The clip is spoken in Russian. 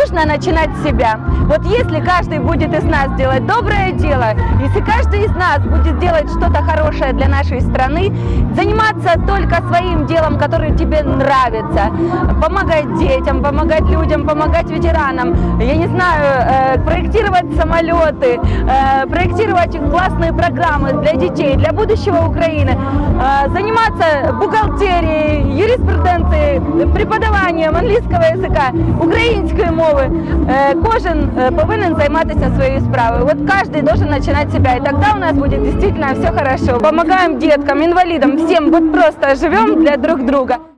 нужно начинать с себя. Вот если каждый будет из нас делать доброе дело, если каждый из нас будет делать что-то хорошее для нашей страны, заниматься только своим делом, которое тебе нравится, помогать детям, помогать людям, помогать ветеранам, я не знаю, э, проектировать самолеты, э, проектировать классные программы для детей, для будущего Украины, э, заниматься бухгалтерией, юриспруденцией, преподаванням англійського язика, української мови. Е, Кожен е, повинен займатися своєю справою. Вот каждый должен начинать с себя, и тогда у нас будет действительно все хорошо. Помогаем деткам, инвалидам, всем, вот просто живем для друг друга.